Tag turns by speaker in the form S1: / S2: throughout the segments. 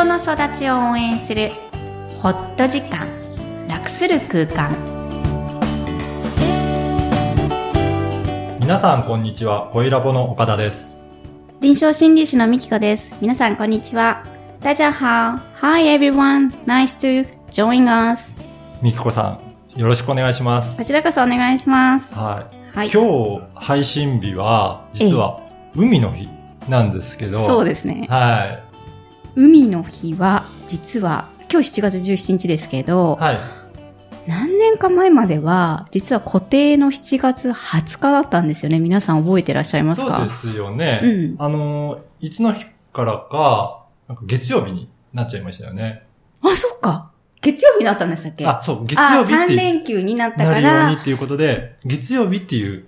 S1: 人の育ちを応援するホット時間楽する空間。
S2: 皆さんこんにちは。声ラボの岡田です。
S1: 臨床心理士のみきこです。皆さんこんにちは。大家好。Hi everyone. Nice to join us.
S2: みきこさんよろしくお願いします。
S1: こちらこそお願いします。
S2: はい、
S1: はい。
S2: 今日配信日は実は海の日なんですけど
S1: そうですね。
S2: は
S1: 海の日は実は今日7月17日ですけど、
S2: いはい。
S1: 何年か前までは実は固定の7月20日だったんですよね。皆さん覚えてらっしゃいますか？
S2: そうですよね、
S1: うん。
S2: あのいつの日からかなんか月曜日になっちゃいましたよね。
S1: あそっか。月曜日だったんでしたっけ？
S2: あそう月
S1: あ3
S2: 曜日っていう
S1: 連休になったか
S2: なるように
S1: ら
S2: っていうことで月曜日っていう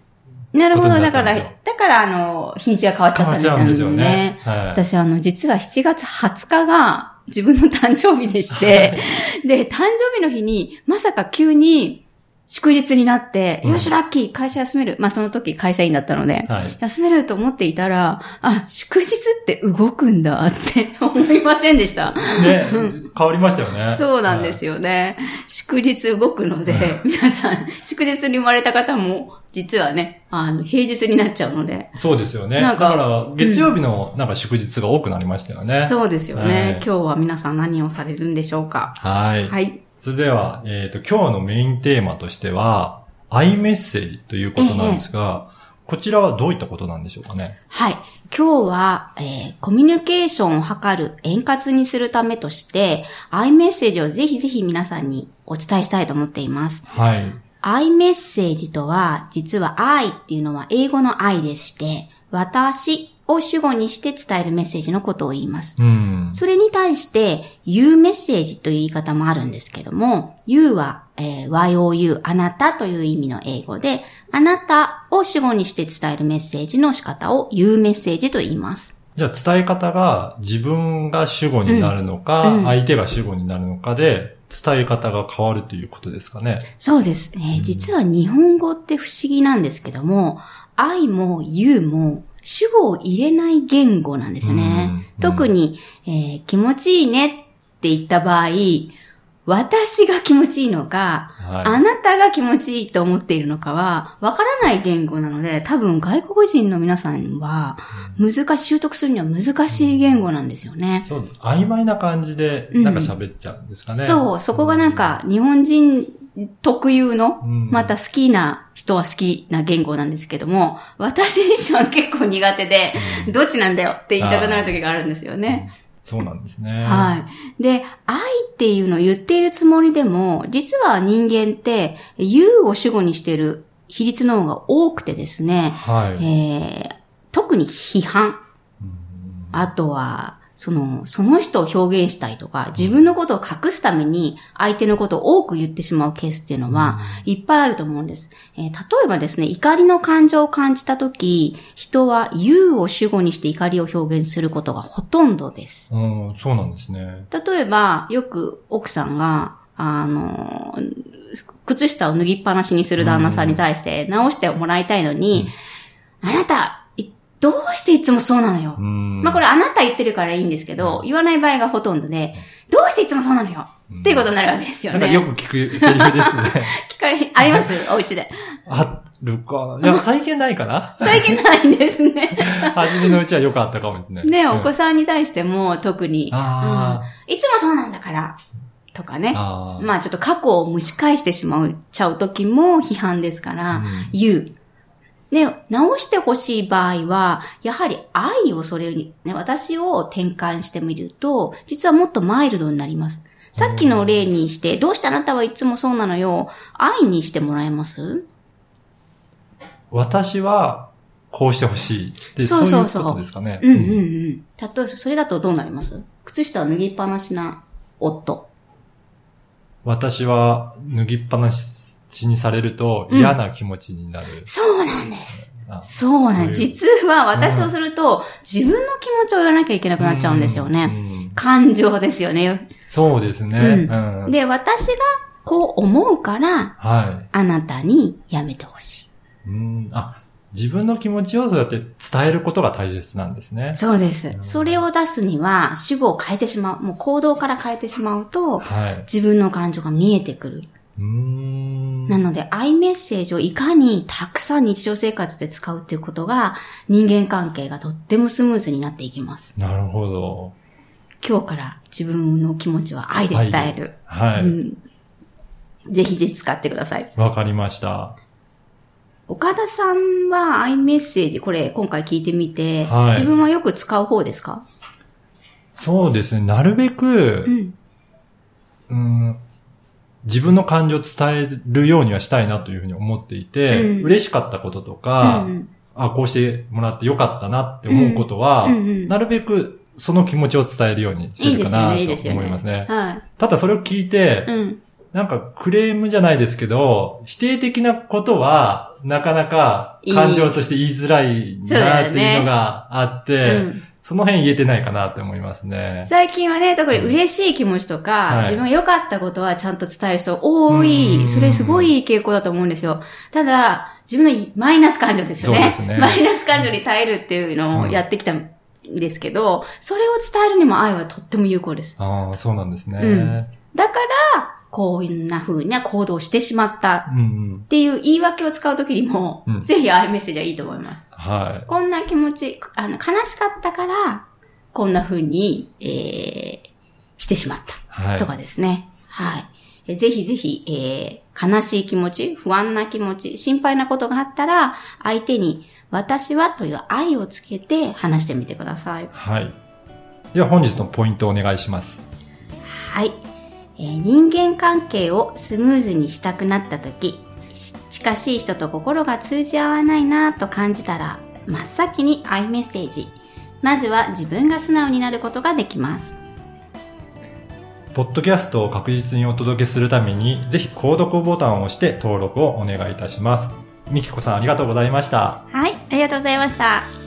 S1: なるほど。だから、だから、あの、日にちが変わっちゃ
S2: 変
S1: ったんですよね。
S2: わっちゃうんですよねはい
S1: 私、あの、実は7月20日が自分の誕生日でして、で、誕生日の日に、まさか急に祝日になって、
S2: うん
S1: よし、ラッキー、会社休める。まあ、その時会社員だったので、
S2: はい
S1: 休めると思っていたら、あ、祝日って動くんだって 思いませんでした。
S2: ね、変わりましたよね。
S1: そうなんですよね。祝日動くので、皆さん、祝日に生まれた方も、実はね、あの、平日になっちゃうので、
S2: そうですよね。
S1: なんか
S2: だから、月曜日のなんか祝日が多くなりましたよね。
S1: そうですよね。
S2: はい
S1: 今日は皆さん何をされるんでしょうか。
S2: はい。
S1: はい。
S2: それでは、えっ、と、今日のメインテーマとしては、アイメッセージということなんですが、こちらはどういったことなんでしょうかね？
S1: はい。今日は、えーコミュニケーションを図る円滑にするためとして、アイメッセージをぜひぜひ皆さんにお伝えしたいと思っています。
S2: はい。
S1: アイメッセージとは、実は愛っていうのは英語の愛でして、私を主語にして伝えるメッセージのことを言います。
S2: うん。
S1: それに対して、you メッセージという言い方もあるんですけども、you は、えー you, あなたという意味の英語で、あなたを主語にして伝えるメッセージの仕方を you メッセージと言います。
S2: じゃあ、伝え方が自分が主語になるのか、
S1: うんうん
S2: 相手が主語になるのかで、伝え方が変わるということですかね。
S1: そうですね。実は日本語って不思議なんですけども、I も you も主語を入れない言語なんですよね。
S2: うん
S1: 特に、えー気持ちいいねって言った場合、私が気持ちいいのか、
S2: はい。
S1: あなたが気持ちいいと思っているのかは、わからない言語なので、多分外国人の皆さんは、難し、習得するには難しい言語なんですよね。
S2: そう、曖昧な感じで、なんか喋っちゃうんですかね。
S1: そう、そこがなんか、日本人特有の、
S2: うん
S1: また好きな人は好きな言語なんですけども、私自身は結構苦手で、どっちなんだよって言いたくなる時があるんですよね。
S2: そうなんですね。
S1: はい。で、愛っていうのを言っているつもりでも、実は人間って、you を主語にしている比率の方が多くてですね、
S2: はい。
S1: えー特に批判、あとは、その、その人を表現したいとか、自分のことを隠すために相手のことを多く言ってしまうケースっていうのは、いっぱいあると思うんです。えー例えばですね、怒りの感情を感じたとき、人は you を主語にして怒りを表現することがほとんどです。
S2: うん、そうなんですね。
S1: 例えば、よく奥さんが、あの、靴下を脱ぎっぱなしにする旦那さんに対して直してもらいたいのに、あなた、いどうしていつもそうなのよ。
S2: うん。
S1: まあこれあなた言ってるからいいんですけど、言わない場合がほとんどで、どうしていつもそうなのよっていうことになるわけですよね。
S2: よく聞くセリフですね。
S1: 聞かれ、あります？お家で。
S2: あるかな。いや、最近ないかな？
S1: 最近ないんですね。
S2: 初めのうちはよくあったかもしれない。
S1: ね、
S2: うん
S1: お子さんに対しても特に、
S2: あ
S1: うんいつもそうなんだから、とかね。まあちょっと過去を蒸し返してしまうちゃう時も批判ですから、
S2: うん
S1: 言う。で、直してほしい場合は、やはり愛をそれに、ね、私を転換してみると、実はもっとマイルドになります。さっきの例にして、どうしてあなたはいつもそうなのよ、愛にしてもらえます？
S2: 私は、こうしてほしい。で、
S1: そ
S2: そうう
S1: そうそう
S2: いうことですかね。
S1: うんうんうん。例えば、それだとどうなります？靴下を脱ぎっぱなしな夫。
S2: 私は、脱ぎっぱなしにされると
S1: うん
S2: 嫌な気持ちになる。
S1: そうなんです。
S2: あ
S1: そうなんです。実は私をすると、自分の気持ちを言わなきゃいけなくなっちゃうんですよね。
S2: うん
S1: 感情ですよね。
S2: そうですね。
S1: うん
S2: うん
S1: で、私がこう思うから、
S2: は
S1: あなたにやめてほしい。
S2: い。うんあ、自分の気持ちをそうやって伝えることが大切なんですね。
S1: そうです。それを出すには、主語を変えてしまう。もう行動から変えてしまうと、
S2: はい。
S1: 自分の感情が見えてくる。
S2: うーん。
S1: なので、アイメッセージをいかにたくさん日常生活で使うっていうことが、人間関係がとってもスムーズになっていきます。
S2: なるほど。
S1: 今日から自分の気持ちは愛で伝える。
S2: はい。
S1: うん、ぜひぜひ使ってください。
S2: わ、かりました。
S1: 岡田さんはアイメッセージ、これ今回聞いてみて、
S2: はい
S1: 自分はよく使う方ですか？
S2: そうですね。なるべく
S1: う、ん。
S2: うん、自分の感情を伝えるようにはしたいなというふうに思っていて、
S1: うん。
S2: 嬉しかったことと
S1: う
S2: か、
S1: ん。
S2: あ、こうしてもらってよかったなって思うことは、
S1: うんうん。
S2: なるべくその気持ちを伝えるようにしてるかなと
S1: いいですよね。
S2: 思いますね。
S1: はい。
S2: ただそれを聞いて、
S1: うん。
S2: なんかクレームじゃないですけど、否定的なことは、なかなか感情として言いづらいなっていうのがあって、
S1: うん
S2: その辺言えてないかなって思いますね。
S1: 最近はね、特に嬉しい気持ちとか、
S2: はい
S1: 自分が良かったことはちゃんと伝える人多
S2: う
S1: い。
S2: ん
S1: それすごいいい傾向だと思うんですよ。ただ、自分のマイナス感情ですよね。
S2: ね
S1: マイナス感情に耐えるっていうのをやってきたんですけど、それを伝えるにも愛はとっても有効です。
S2: ああ、そうなんですね。
S1: うんだから、こんな風な行動してしまった。っていう言い訳を使うときにも、
S2: うん
S1: ぜひ愛メッセージはいいと思います。
S2: はい。
S1: こんな気持ち、あの、悲しかったから、こんな風に、えー、してしまった。とかですね。はい。えぜひぜひ、えー、悲しい気持ち、不安な気持ち、心配なことがあったら、相手に、私はという愛をつけて話してみてください。
S2: はい。では本日のポイントをお願いします。
S1: はい。えー人間関係をスムーズにしたくなったとき、し近しい人と心が通じ合わないなと感じたら、真っ先に愛メッセージ。まずは自分が素直になることができます。
S2: ポッドキャストを確実にお届けするために、ぜひ購読ボタンを押して登録をお願いいたします。みきこさんありがとうございました。
S1: はい、ありがとうございました。